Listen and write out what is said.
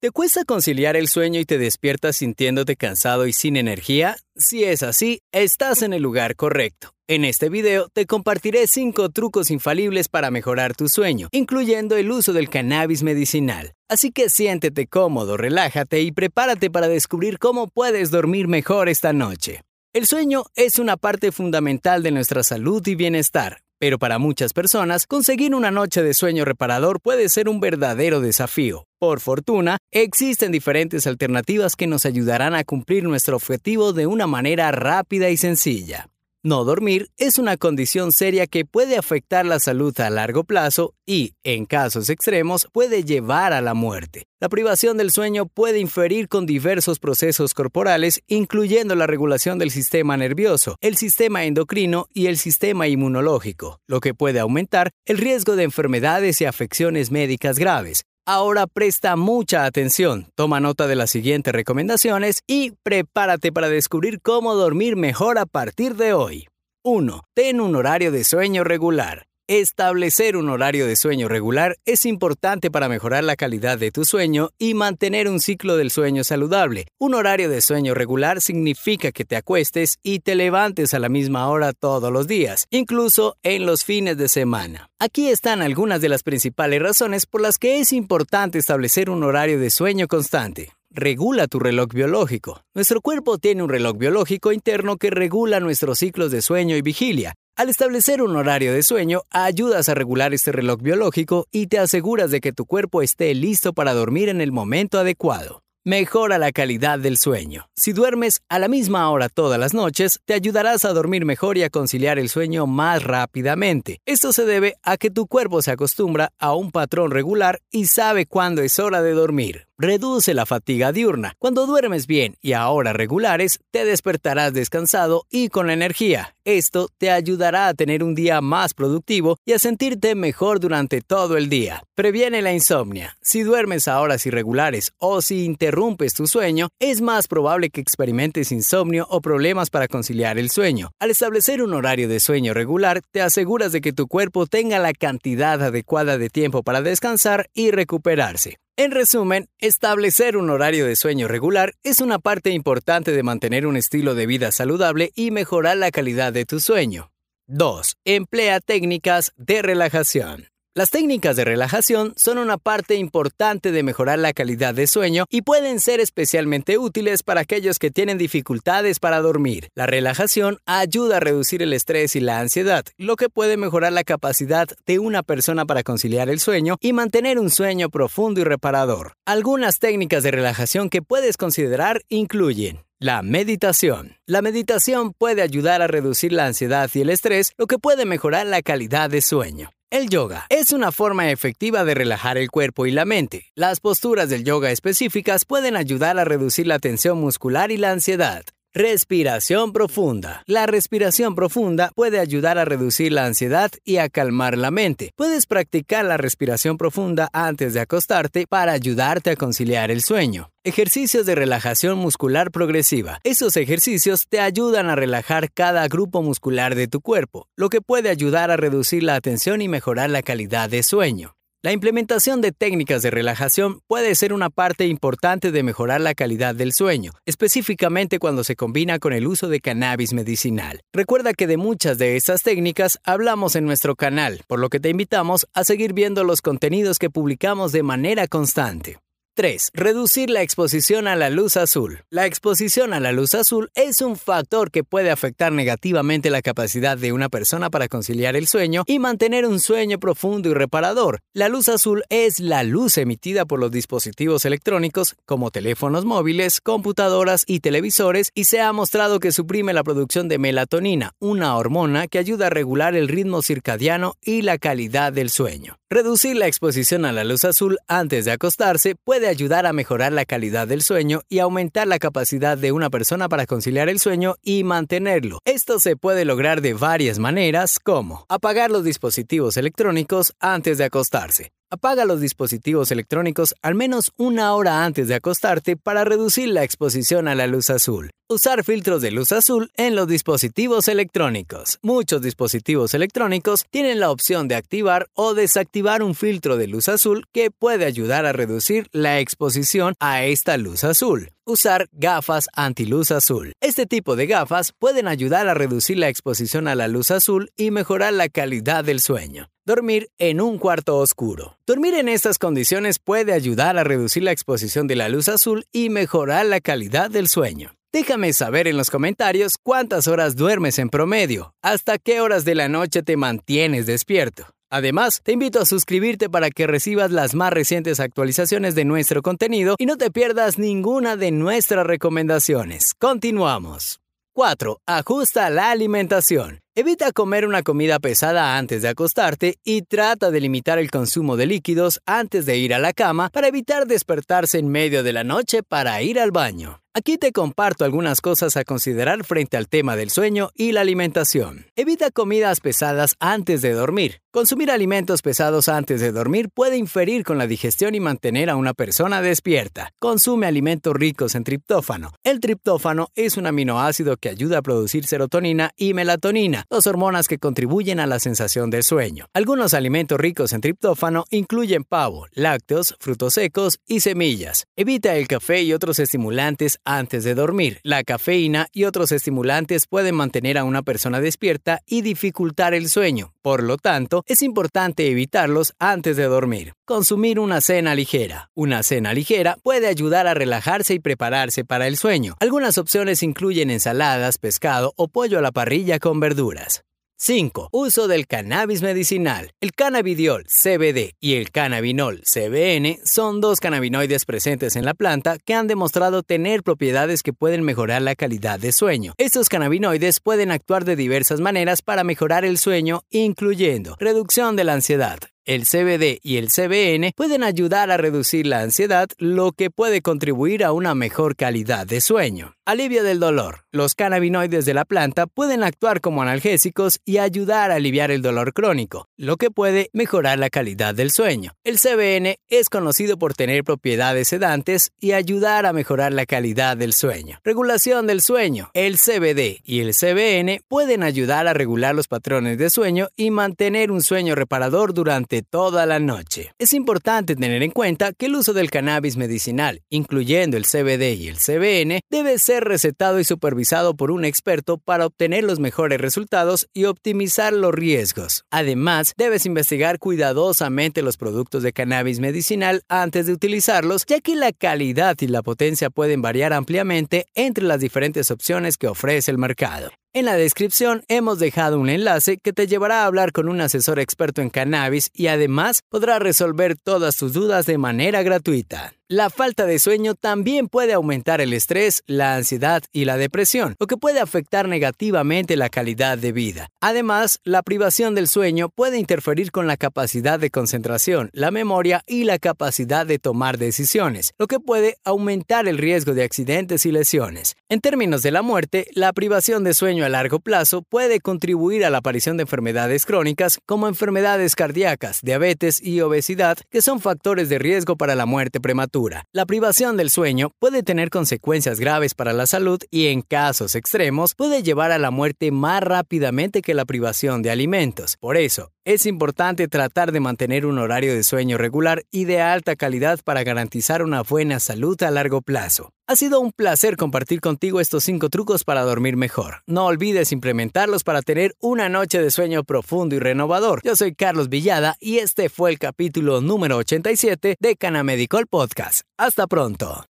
¿Te cuesta conciliar el sueño y te despiertas sintiéndote cansado y sin energía? Si es así, estás en el lugar correcto. En este video te compartiré 5 trucos infalibles para mejorar tu sueño, incluyendo el uso del cannabis medicinal. Así que siéntete cómodo, relájate y prepárate para descubrir cómo puedes dormir mejor esta noche. El sueño es una parte fundamental de nuestra salud y bienestar, pero para muchas personas, conseguir una noche de sueño reparador puede ser un verdadero desafío. Por fortuna, existen diferentes alternativas que nos ayudarán a cumplir nuestro objetivo de una manera rápida y sencilla. No dormir es una condición seria que puede afectar la salud a largo plazo y, en casos extremos, puede llevar a la muerte. La privación del sueño puede inferir con diversos procesos corporales, incluyendo la regulación del sistema nervioso, el sistema endocrino y el sistema inmunológico, lo que puede aumentar el riesgo de enfermedades y afecciones médicas graves. Ahora presta mucha atención, toma nota de las siguientes recomendaciones y prepárate para descubrir cómo dormir mejor a partir de hoy. 1. Ten un horario de sueño regular. Establecer un horario de sueño regular es importante para mejorar la calidad de tu sueño y mantener un ciclo del sueño saludable. Un horario de sueño regular significa que te acuestes y te levantes a la misma hora todos los días, incluso en los fines de semana. Aquí están algunas de las principales razones por las que es importante establecer un horario de sueño constante regula tu reloj biológico. Nuestro cuerpo tiene un reloj biológico interno que regula nuestros ciclos de sueño y vigilia. Al establecer un horario de sueño, ayudas a regular este reloj biológico y te aseguras de que tu cuerpo esté listo para dormir en el momento adecuado. Mejora la calidad del sueño. Si duermes a la misma hora todas las noches, te ayudarás a dormir mejor y a conciliar el sueño más rápidamente. Esto se debe a que tu cuerpo se acostumbra a un patrón regular y sabe cuándo es hora de dormir reduce la fatiga diurna. Cuando duermes bien y a horas regulares, te despertarás descansado y con energía. Esto te ayudará a tener un día más productivo y a sentirte mejor durante todo el día. Previene la insomnia. Si duermes a horas irregulares o si interrumpes tu sueño, es más probable que experimentes insomnio o problemas para conciliar el sueño. Al establecer un horario de sueño regular, te aseguras de que tu cuerpo tenga la cantidad adecuada de tiempo para descansar y recuperarse. En resumen, establecer un horario de sueño regular es una parte importante de mantener un estilo de vida saludable y mejorar la calidad de tu sueño. 2. Emplea técnicas de relajación. Las técnicas de relajación son una parte importante de mejorar la calidad de sueño y pueden ser especialmente útiles para aquellos que tienen dificultades para dormir. La relajación ayuda a reducir el estrés y la ansiedad, lo que puede mejorar la capacidad de una persona para conciliar el sueño y mantener un sueño profundo y reparador. Algunas técnicas de relajación que puedes considerar incluyen la meditación. La meditación puede ayudar a reducir la ansiedad y el estrés, lo que puede mejorar la calidad de sueño. El yoga es una forma efectiva de relajar el cuerpo y la mente. Las posturas del yoga específicas pueden ayudar a reducir la tensión muscular y la ansiedad. Respiración profunda. La respiración profunda puede ayudar a reducir la ansiedad y a calmar la mente. Puedes practicar la respiración profunda antes de acostarte para ayudarte a conciliar el sueño. Ejercicios de relajación muscular progresiva. Esos ejercicios te ayudan a relajar cada grupo muscular de tu cuerpo, lo que puede ayudar a reducir la tensión y mejorar la calidad de sueño. La implementación de técnicas de relajación puede ser una parte importante de mejorar la calidad del sueño, específicamente cuando se combina con el uso de cannabis medicinal. Recuerda que de muchas de estas técnicas hablamos en nuestro canal, por lo que te invitamos a seguir viendo los contenidos que publicamos de manera constante. 3. Reducir la exposición a la luz azul. La exposición a la luz azul es un factor que puede afectar negativamente la capacidad de una persona para conciliar el sueño y mantener un sueño profundo y reparador. La luz azul es la luz emitida por los dispositivos electrónicos como teléfonos móviles, computadoras y televisores y se ha mostrado que suprime la producción de melatonina, una hormona que ayuda a regular el ritmo circadiano y la calidad del sueño. Reducir la exposición a la luz azul antes de acostarse puede ayudar a mejorar la calidad del sueño y aumentar la capacidad de una persona para conciliar el sueño y mantenerlo. Esto se puede lograr de varias maneras como apagar los dispositivos electrónicos antes de acostarse. Apaga los dispositivos electrónicos al menos una hora antes de acostarte para reducir la exposición a la luz azul. Usar filtros de luz azul en los dispositivos electrónicos. Muchos dispositivos electrónicos tienen la opción de activar o desactivar un filtro de luz azul que puede ayudar a reducir la exposición a esta luz azul. Usar gafas antiluz azul. Este tipo de gafas pueden ayudar a reducir la exposición a la luz azul y mejorar la calidad del sueño. Dormir en un cuarto oscuro. Dormir en estas condiciones puede ayudar a reducir la exposición de la luz azul y mejorar la calidad del sueño. Déjame saber en los comentarios cuántas horas duermes en promedio, hasta qué horas de la noche te mantienes despierto. Además, te invito a suscribirte para que recibas las más recientes actualizaciones de nuestro contenido y no te pierdas ninguna de nuestras recomendaciones. Continuamos. 4. Ajusta la alimentación. Evita comer una comida pesada antes de acostarte y trata de limitar el consumo de líquidos antes de ir a la cama para evitar despertarse en medio de la noche para ir al baño. Aquí te comparto algunas cosas a considerar frente al tema del sueño y la alimentación. Evita comidas pesadas antes de dormir. Consumir alimentos pesados antes de dormir puede inferir con la digestión y mantener a una persona despierta. Consume alimentos ricos en triptófano. El triptófano es un aminoácido que ayuda a producir serotonina y melatonina, dos hormonas que contribuyen a la sensación del sueño. Algunos alimentos ricos en triptófano incluyen pavo, lácteos, frutos secos y semillas. Evita el café y otros estimulantes antes de dormir. La cafeína y otros estimulantes pueden mantener a una persona despierta y dificultar el sueño. Por lo tanto, es importante evitarlos antes de dormir. Consumir una cena ligera. Una cena ligera puede ayudar a relajarse y prepararse para el sueño. Algunas opciones incluyen ensaladas, pescado o pollo a la parrilla con verduras. 5. Uso del cannabis medicinal. El cannabidiol CBD y el cannabinol CBN son dos cannabinoides presentes en la planta que han demostrado tener propiedades que pueden mejorar la calidad de sueño. Estos cannabinoides pueden actuar de diversas maneras para mejorar el sueño, incluyendo reducción de la ansiedad, el CBD y el CBN pueden ayudar a reducir la ansiedad, lo que puede contribuir a una mejor calidad de sueño. Alivio del dolor. Los cannabinoides de la planta pueden actuar como analgésicos y ayudar a aliviar el dolor crónico, lo que puede mejorar la calidad del sueño. El CBN es conocido por tener propiedades sedantes y ayudar a mejorar la calidad del sueño. Regulación del sueño. El CBD y el CBN pueden ayudar a regular los patrones de sueño y mantener un sueño reparador durante toda la noche. Es importante tener en cuenta que el uso del cannabis medicinal, incluyendo el CBD y el CBN, debe ser recetado y supervisado por un experto para obtener los mejores resultados y optimizar los riesgos. Además, debes investigar cuidadosamente los productos de cannabis medicinal antes de utilizarlos, ya que la calidad y la potencia pueden variar ampliamente entre las diferentes opciones que ofrece el mercado. En la descripción hemos dejado un enlace que te llevará a hablar con un asesor experto en cannabis y además podrá resolver todas tus dudas de manera gratuita. La falta de sueño también puede aumentar el estrés, la ansiedad y la depresión, lo que puede afectar negativamente la calidad de vida. Además, la privación del sueño puede interferir con la capacidad de concentración, la memoria y la capacidad de tomar decisiones, lo que puede aumentar el riesgo de accidentes y lesiones. En términos de la muerte, la privación de sueño a largo plazo puede contribuir a la aparición de enfermedades crónicas como enfermedades cardíacas, diabetes y obesidad, que son factores de riesgo para la muerte prematura. La privación del sueño puede tener consecuencias graves para la salud y en casos extremos puede llevar a la muerte más rápidamente que la privación de alimentos. Por eso, es importante tratar de mantener un horario de sueño regular y de alta calidad para garantizar una buena salud a largo plazo. Ha sido un placer compartir contigo estos 5 trucos para dormir mejor. No olvides implementarlos para tener una noche de sueño profundo y renovador. Yo soy Carlos Villada y este fue el capítulo número 87 de Canamedical Podcast. Hasta pronto.